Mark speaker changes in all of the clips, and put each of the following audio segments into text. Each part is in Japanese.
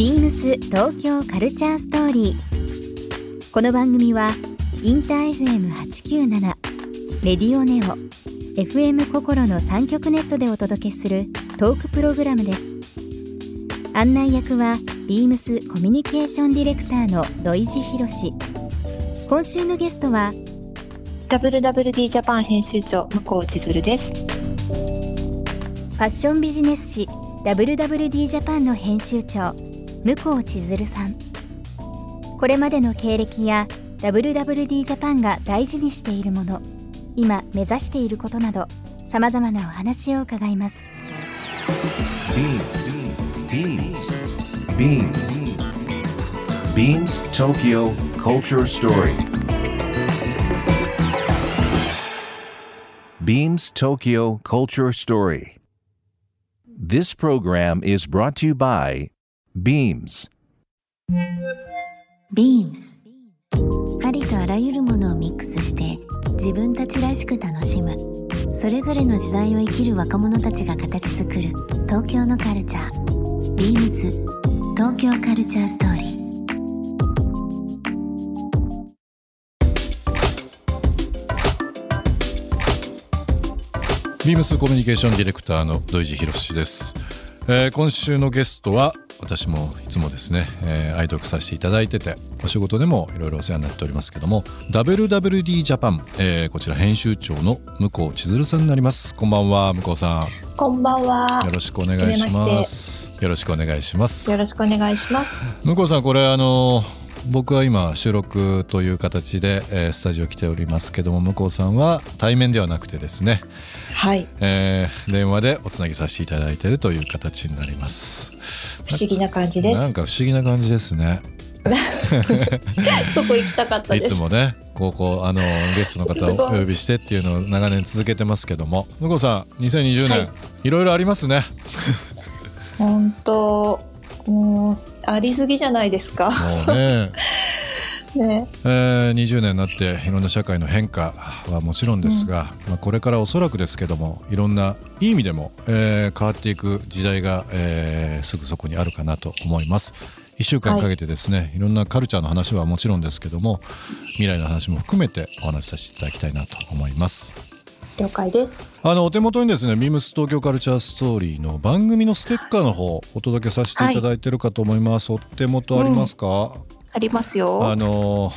Speaker 1: ビームス東京カルチャーストーリー。この番組はインター FM897 レディオネオ FM 心の三極ネットでお届けするトークプログラムです。案内役はビームスコミュニケーションディレクターの土井博志。今週のゲストは
Speaker 2: WWD ジャパン編集長向こう千鶴です。
Speaker 1: ファッションビジネス誌 WWD ジャパンの編集長向こ千鶴さんこれまでの経歴や WWD ジャパンが大事にしているもの今目指していることなどさまざまなお話を伺います
Speaker 3: Beams. Beams. Beams. Beams Tokyo Culture Story. Beams Tokyo Culture Story. This program is brought to you by Beams.
Speaker 4: Beams. ありとあらゆるものをミックスして自分たちらしく楽しむ。それぞれの時代を生きる若者たちが形作る東京のカルチャー。Beams. 東京カルチャーストーリー。
Speaker 5: ビームスコミュニケーションディレクターの土井博志です、えー今週のゲストは私もいつもですね、えー愛読させていただいててお仕事でもいろいろお世話になっておりますけども WWD ジャパン、えーこちら編集長の向こう千鶴さんになります。こんばんは向こうさ
Speaker 2: こんばんは。
Speaker 5: んよろしくお願いします。よろしくお願いします。
Speaker 2: よろしくお願いします。
Speaker 5: 向こうさんこれあの僕は今収録という形で、えースタジオ来ておりますけども向こうさんは対面ではなくてですね
Speaker 2: はい、
Speaker 5: えー電話でおつなぎさせていただいているという形になります。
Speaker 2: 不思議な感じです。
Speaker 5: なんか不思議な感じですね。
Speaker 2: そこ行きたかった
Speaker 5: い
Speaker 2: です。
Speaker 5: つもねこうあのゲストの方をお呼びしてっていうのを長年続けてますけども向こうさん2020年、
Speaker 2: はい。
Speaker 5: い、ろいろありますね。
Speaker 2: 本当、もうありすぎじゃないですか。
Speaker 5: もうね
Speaker 2: ね、
Speaker 5: えー20年になっていろんな社会の変化はもちろんですが、まあ、これからおそらくですけどもいろんないい意味でも、えー変わっていく時代が、えーすぐそこにあるかなと思います。1週間かけてですね、い、ろんなカルチャーの話はもちろんですけども未来の話も含めてお話しさせていただきたいなと思います。
Speaker 2: 了解です。
Speaker 5: あのお手元にですねビームス東京カルチャーストーリーの番組のステッカーの方お届けさせていただいてるかと思います。お手元ありますか、
Speaker 2: ありますよ。
Speaker 5: あの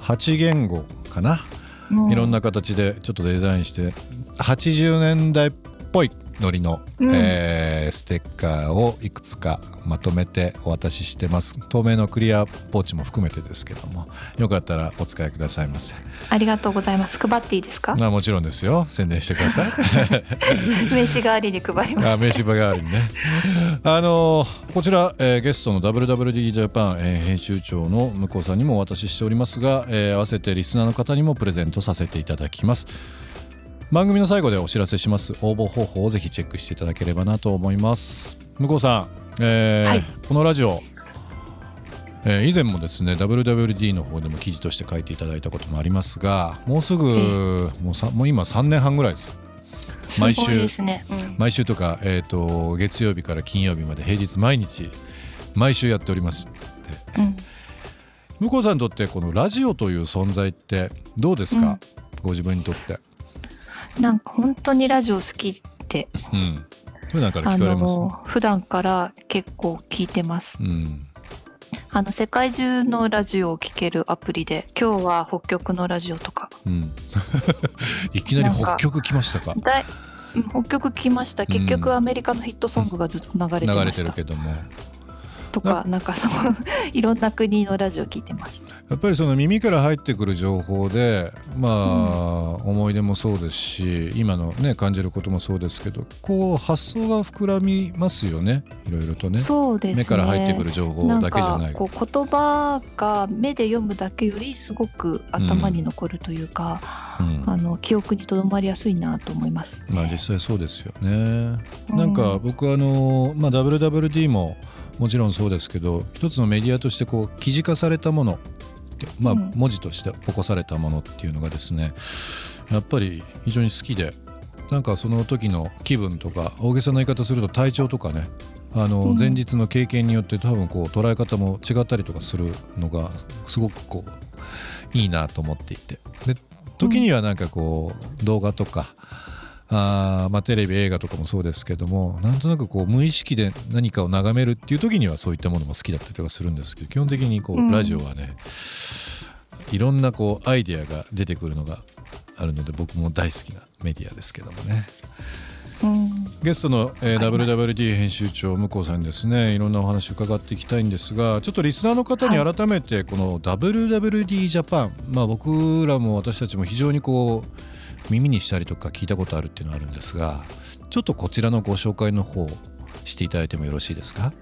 Speaker 5: 8言語かな、
Speaker 2: うん
Speaker 5: いろんな形でちょっとデザインして80年代っぽいノリの、
Speaker 2: うん。
Speaker 5: えーステッカーをいくつかまとめてお渡ししてます。透明のクリアポーチも含めてですけども。よかったらお使いくださいませ。
Speaker 2: ありがとうございます。配っていいですか？
Speaker 5: まあもちろんですよ。宣伝してください。
Speaker 2: 名刺代わりに配ります。
Speaker 5: あ名刺場代わりにね。あのこちら、えーゲストの WWD ジャパン、えー編集長の向こうさんにもお渡ししておりますが、えー合わせてリスナーの方にもプレゼントさせていただきます番組の最後でお知らせします。応募方法をぜひチェックしていただければなと思います。向こうさん、えー
Speaker 2: はい。
Speaker 5: このラジオえー以前もですね WWD の方でも記事として書いていただいたこともありますがもうすぐ、もうさもう今3年半ぐらいです。毎週
Speaker 2: ね。うん。
Speaker 5: 毎週とか、えー、と月曜日から金曜日まで平日毎日毎週やっております
Speaker 2: うん。
Speaker 5: 向こうさんにとってこのラジオという存在ってどうですか、ご自分にとって
Speaker 2: なんか本当にラジオ好きで、
Speaker 5: うん。普段から
Speaker 2: あ
Speaker 5: 聞かれます？
Speaker 2: の普段から結構聞いてます。
Speaker 5: うん
Speaker 2: あの世界中のラジオを聴けるアプリで、今日は北極のラジオとか、
Speaker 5: うん。いきなり北極来ましたか？
Speaker 2: 北極来ました。結局アメリカのヒットソングがずっと流れて
Speaker 5: 流れ
Speaker 2: ました。
Speaker 5: てるけども
Speaker 2: とか、なんかそう いろんな国のラジオ聞いてます。
Speaker 5: やっぱりその耳から入ってくる情報でまあ、思い出もそうですし今のね感じることもそうですけどこう発想が膨らみますよねいろいろとね
Speaker 2: そうですね。
Speaker 5: 目から入ってくる情報だけじゃない
Speaker 2: んかこう言葉が目で読むだけよりすごく頭に残るというか、
Speaker 5: うん
Speaker 2: あの記憶に留まりやすいなと思います。
Speaker 5: まあ実際そうですよね。
Speaker 2: うん
Speaker 5: なんか僕あの、まあ、WWD ももちろんそうですけど一つのメディアとしてこう記事化されたもの、まあ、
Speaker 2: うん。
Speaker 5: 文字として起こされたものっていうのがですねやっぱり非常に好きでなんかその時の気分とか大げさな言い方すると体調とかねあの
Speaker 2: うん。
Speaker 5: 前日の経験によって多分こう捉え方も違ったりとかするのがすごくこういいなと思っていて。で時にはなんかこう動画とかあーまあテレビ映画とかもそうですけどもなんとなくこう無意識で何かを眺めるっていう時にはそういったものも好きだったりとかするんですけど基本的にこ
Speaker 2: うん。
Speaker 5: うラジオはねいろんなこうアイデアが出てくるのがあるので僕も大好きなメディアですけどもね。
Speaker 2: うん。
Speaker 5: ゲストの、えー WWD 編集長向こうさんにですね。いろんなお話を伺っていきたいんですがちょっとリスナーの方に
Speaker 2: は
Speaker 5: 改めてこの WWD ジャパン、まあ僕らも私たちも非常にこう耳にしたりとか聞いたことあるっていうのはあるんですがちょっとこちらのご紹介の方していただいてもよろしいですか？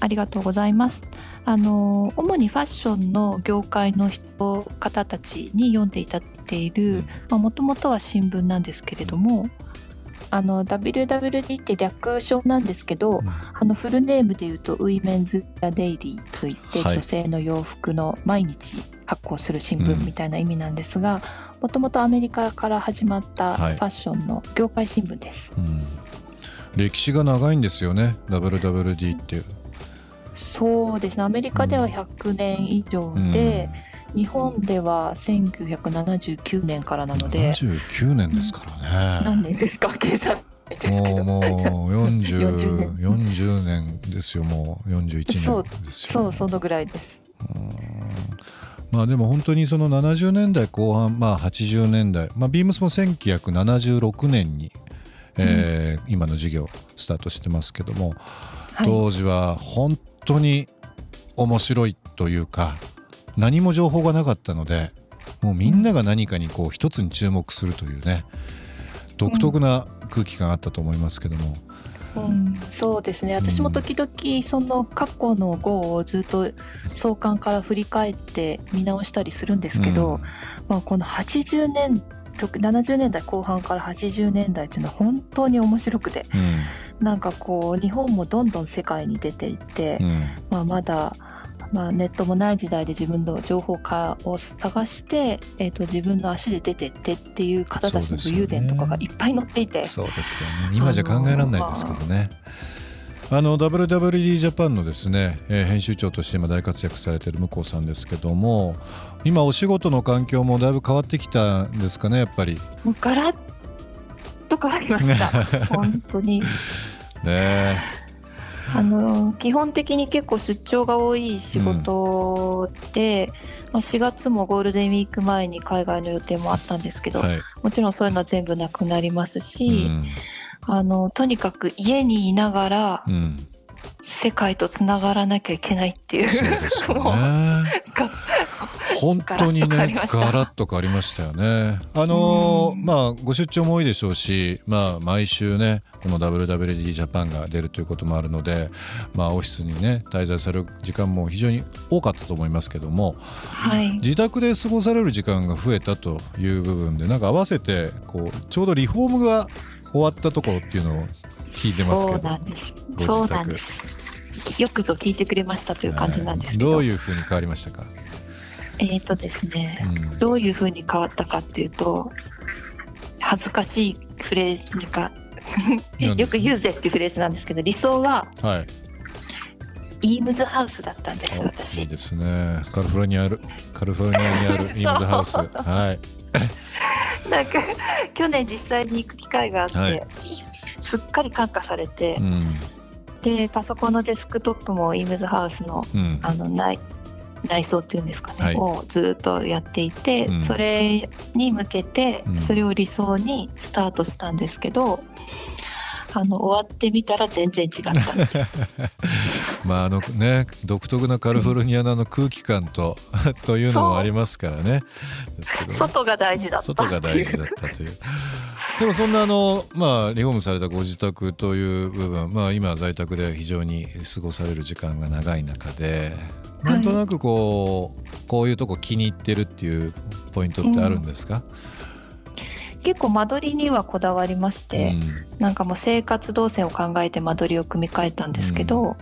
Speaker 2: ありがとうございます。あの主にファッションの業界の人方たちに読んでいただいているもともとは新聞なんですけれども、あの WWD って略称なんですけど、あのフルネームで言うとウィメンズ・デイリーといって、
Speaker 5: はい。
Speaker 2: 女性の洋服の毎日発行する新聞みたいな意味なんですがもともとアメリカから始まった
Speaker 5: はい。
Speaker 2: ファッションの業界新聞です。
Speaker 5: うん。歴史が長いんですよね。WWD って。いう。
Speaker 2: そうですね。アメリカでは100年以上で、日本では1979年からなので。
Speaker 5: 79年ですからね。
Speaker 2: 何年ですか？計算
Speaker 5: もうもう40
Speaker 2: 40
Speaker 5: 40年。ですよ。もう41
Speaker 2: そう
Speaker 5: 年ですよ。
Speaker 2: そうそのぐらいです。
Speaker 5: まあでも本当にその70年代後半まあ80年代まあビームスも1976年に、えー今の事業スタートしてますけども、
Speaker 2: はい、
Speaker 5: 当時は本当に面白いというか何も情報がなかったのでもうみんなが何かにこう一つに注目するというね独特な空気感あったと思いますけども、
Speaker 2: うん、そうですね。私も時々その過去の号をずっと創刊から振り返って見直したりするんですけど、
Speaker 5: うん。
Speaker 2: まあ、この80年70年代後半から80年代っていうのは本当に面白くて。なんかこう日本もどんどん世界に出ていって、
Speaker 5: うんうん。
Speaker 2: まあ、まだ、まあ、ネットもない時代で自分の情報化を探して、えー、と自分の足で出てってっていう方たちの武勇伝とかがいっぱい載っていて。
Speaker 5: そうですよね今じゃ考えられないですけどね。あの WWD ジャパンのですね、えー編集長として今大活躍されている向こうさんですけども今お仕事の環境もだいぶ変わってきたんですかねやっぱり。
Speaker 2: もうガラッと変わりました 本当に
Speaker 5: ね
Speaker 2: あの基本的に結構出張が多い仕事で、まあ、4月もゴールデンウィーク前に海外の予定もあったんですけど、
Speaker 5: はい。
Speaker 2: もちろんそういうのは全部なくなります
Speaker 5: う
Speaker 2: し、
Speaker 5: ん。
Speaker 2: あのとにかく家にいながら
Speaker 5: うん、
Speaker 2: 世界とつながらなきゃいけないっていう
Speaker 5: そうですよ
Speaker 2: もう
Speaker 5: 本当にね
Speaker 2: ガラッと変わりました
Speaker 5: よね。あのまあご出張も多いでしょうし、まあ毎週ねこの WWD ジャパンが出るということもあるので、まあオフィスにね滞在される時間も非常に多かったと思いますけども、
Speaker 2: はい。
Speaker 5: 自宅で過ごされる時間が増えたという部分でなんか合わせてこうちょうどリフォームが終わったところっていうのを聞いてますけど
Speaker 2: そうなんです。
Speaker 5: ご自宅。
Speaker 2: よくぞ聞いてくれましたという感じなんですけど、
Speaker 5: どういうふうに変わりましたか、
Speaker 2: えっ、とですね、
Speaker 5: うん。
Speaker 2: どういうふうに変わったかっていうと恥ずかしいフレーズなんか よく言うぜっていうフレーズなんですけど理想は
Speaker 5: はい。
Speaker 2: イームズハウスだったんです
Speaker 5: おいい
Speaker 2: 私
Speaker 5: ですね。カリフォルニアるカリフォルニアにある イームズハウス。はい。
Speaker 2: なんか去年実際に行く機会があって、
Speaker 5: はい。
Speaker 2: すっかり感化されて
Speaker 5: う、ん。
Speaker 2: でパソコンのデスクトップもイームズハウスの
Speaker 5: うん。
Speaker 2: あの内内装っていうんですかね、
Speaker 5: はい。
Speaker 2: をずっとやっていて、
Speaker 5: うん。
Speaker 2: それに向けて
Speaker 5: うん。
Speaker 2: それを理想にスタートしたんですけど、あの終わってみたら全然違った
Speaker 5: まああのね独特なカリフォルニアの空気感と というのもありますからね。ですけど
Speaker 2: 外が大事だった
Speaker 5: 外が大事だったという。でもそんなあのまあリフォームされたご自宅という部分まあ今在宅で非常に過ごされる時間が長い中で
Speaker 2: はい
Speaker 5: なんとなくこうこういうとこ気に入ってるっていうポイントってあるんですか、
Speaker 2: 結構間取りにはこだわりまし
Speaker 5: う
Speaker 2: て、
Speaker 5: ん。
Speaker 2: なんかもう生活動線を考えて間取りを組み替えたんですけど、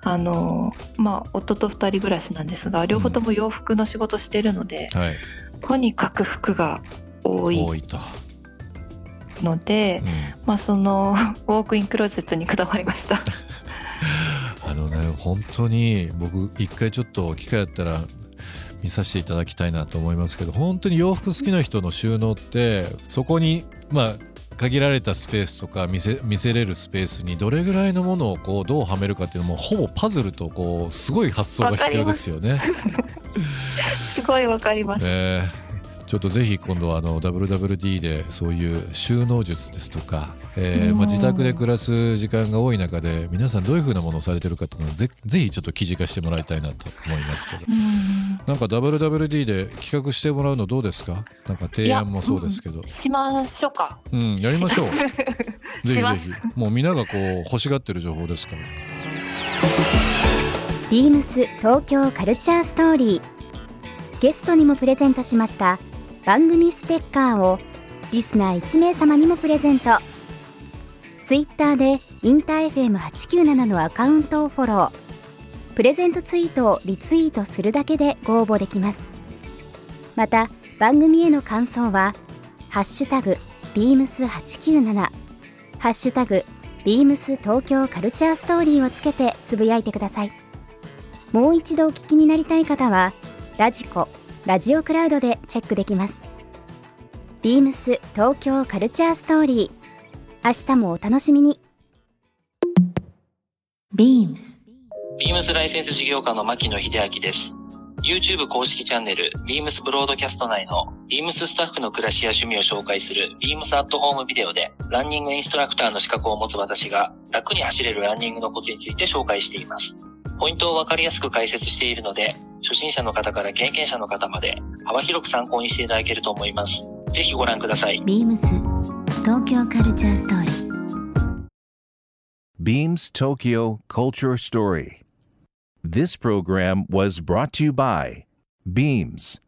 Speaker 2: あのまあ夫と二人暮らしなんですが両方とも洋服の仕事してるので、
Speaker 5: はい、
Speaker 2: とにかく服が多い
Speaker 5: 多いと、
Speaker 2: ので、
Speaker 5: うん。
Speaker 2: まあそのウォークインクローゼットにこだわりました。
Speaker 5: あのね本当に僕一回ちょっと機会あったら見させていただきたいなと思いますけど本当に洋服好きな人の収納ってそこにまあ限られたスペースとか見せ見せれるスペースにどれぐらいのものをこうどうはめるかっていうのもほぼパズルとこうすごい発想が必要ですよね。
Speaker 2: すごいわかります。
Speaker 5: えーちょっとぜひ今度はあの WWD でそういう収納術ですとか、えーまあ、自宅で暮らす時間が多い中で皆さんどういうふうなものをされてるかっていうのをぜぜひちょっと記事化してもらいたいなと思いますけど。なんか WWD で企画してもらうのどうですか？なんか提案もそうですけど。
Speaker 2: しましょうか。
Speaker 5: うん、やりましょう。ぜひぜひ。もうみんながこう欲しがってる情報ですから。
Speaker 1: ビームス東京カルチャーストーリー。ゲストにもプレゼントしました番組ステッカーをリスナー1名様にもプレゼント。ツイッターでインター FM897 のアカウントをフォロー。プレゼントツイートをリツイートするだけでご応募できます。また番組への感想は「ハッシュタグビームス897」ハッシュタグビームス東京カルチャーストーリーをつけてつぶやいてください。もう一度お聞きになりたい方はラジコラジオクラウドでチェックできますビームス東京カルチャーストーリー明日もお楽しみに
Speaker 4: Beams
Speaker 6: ビームスライセンス事業家の牧野秀明です。YouTube 公式チャンネル、ビームスブロードキャスト内の、ビームススタッフの暮らしや趣味を紹介する、ビームスアットホームビデオで、ランニングインストラクターの資格を持つ私が、楽に走れるランニングのコツについて紹介しています。ポイントをわかりやすく解説しているので、初心者の方から経験者の方まで幅広く参考にしていただけると思います。ぜひご覧ください。
Speaker 4: ビームス東京カルチャーストーリー。
Speaker 3: ビームス東京カルチャーストーリー This program was brought to by Beams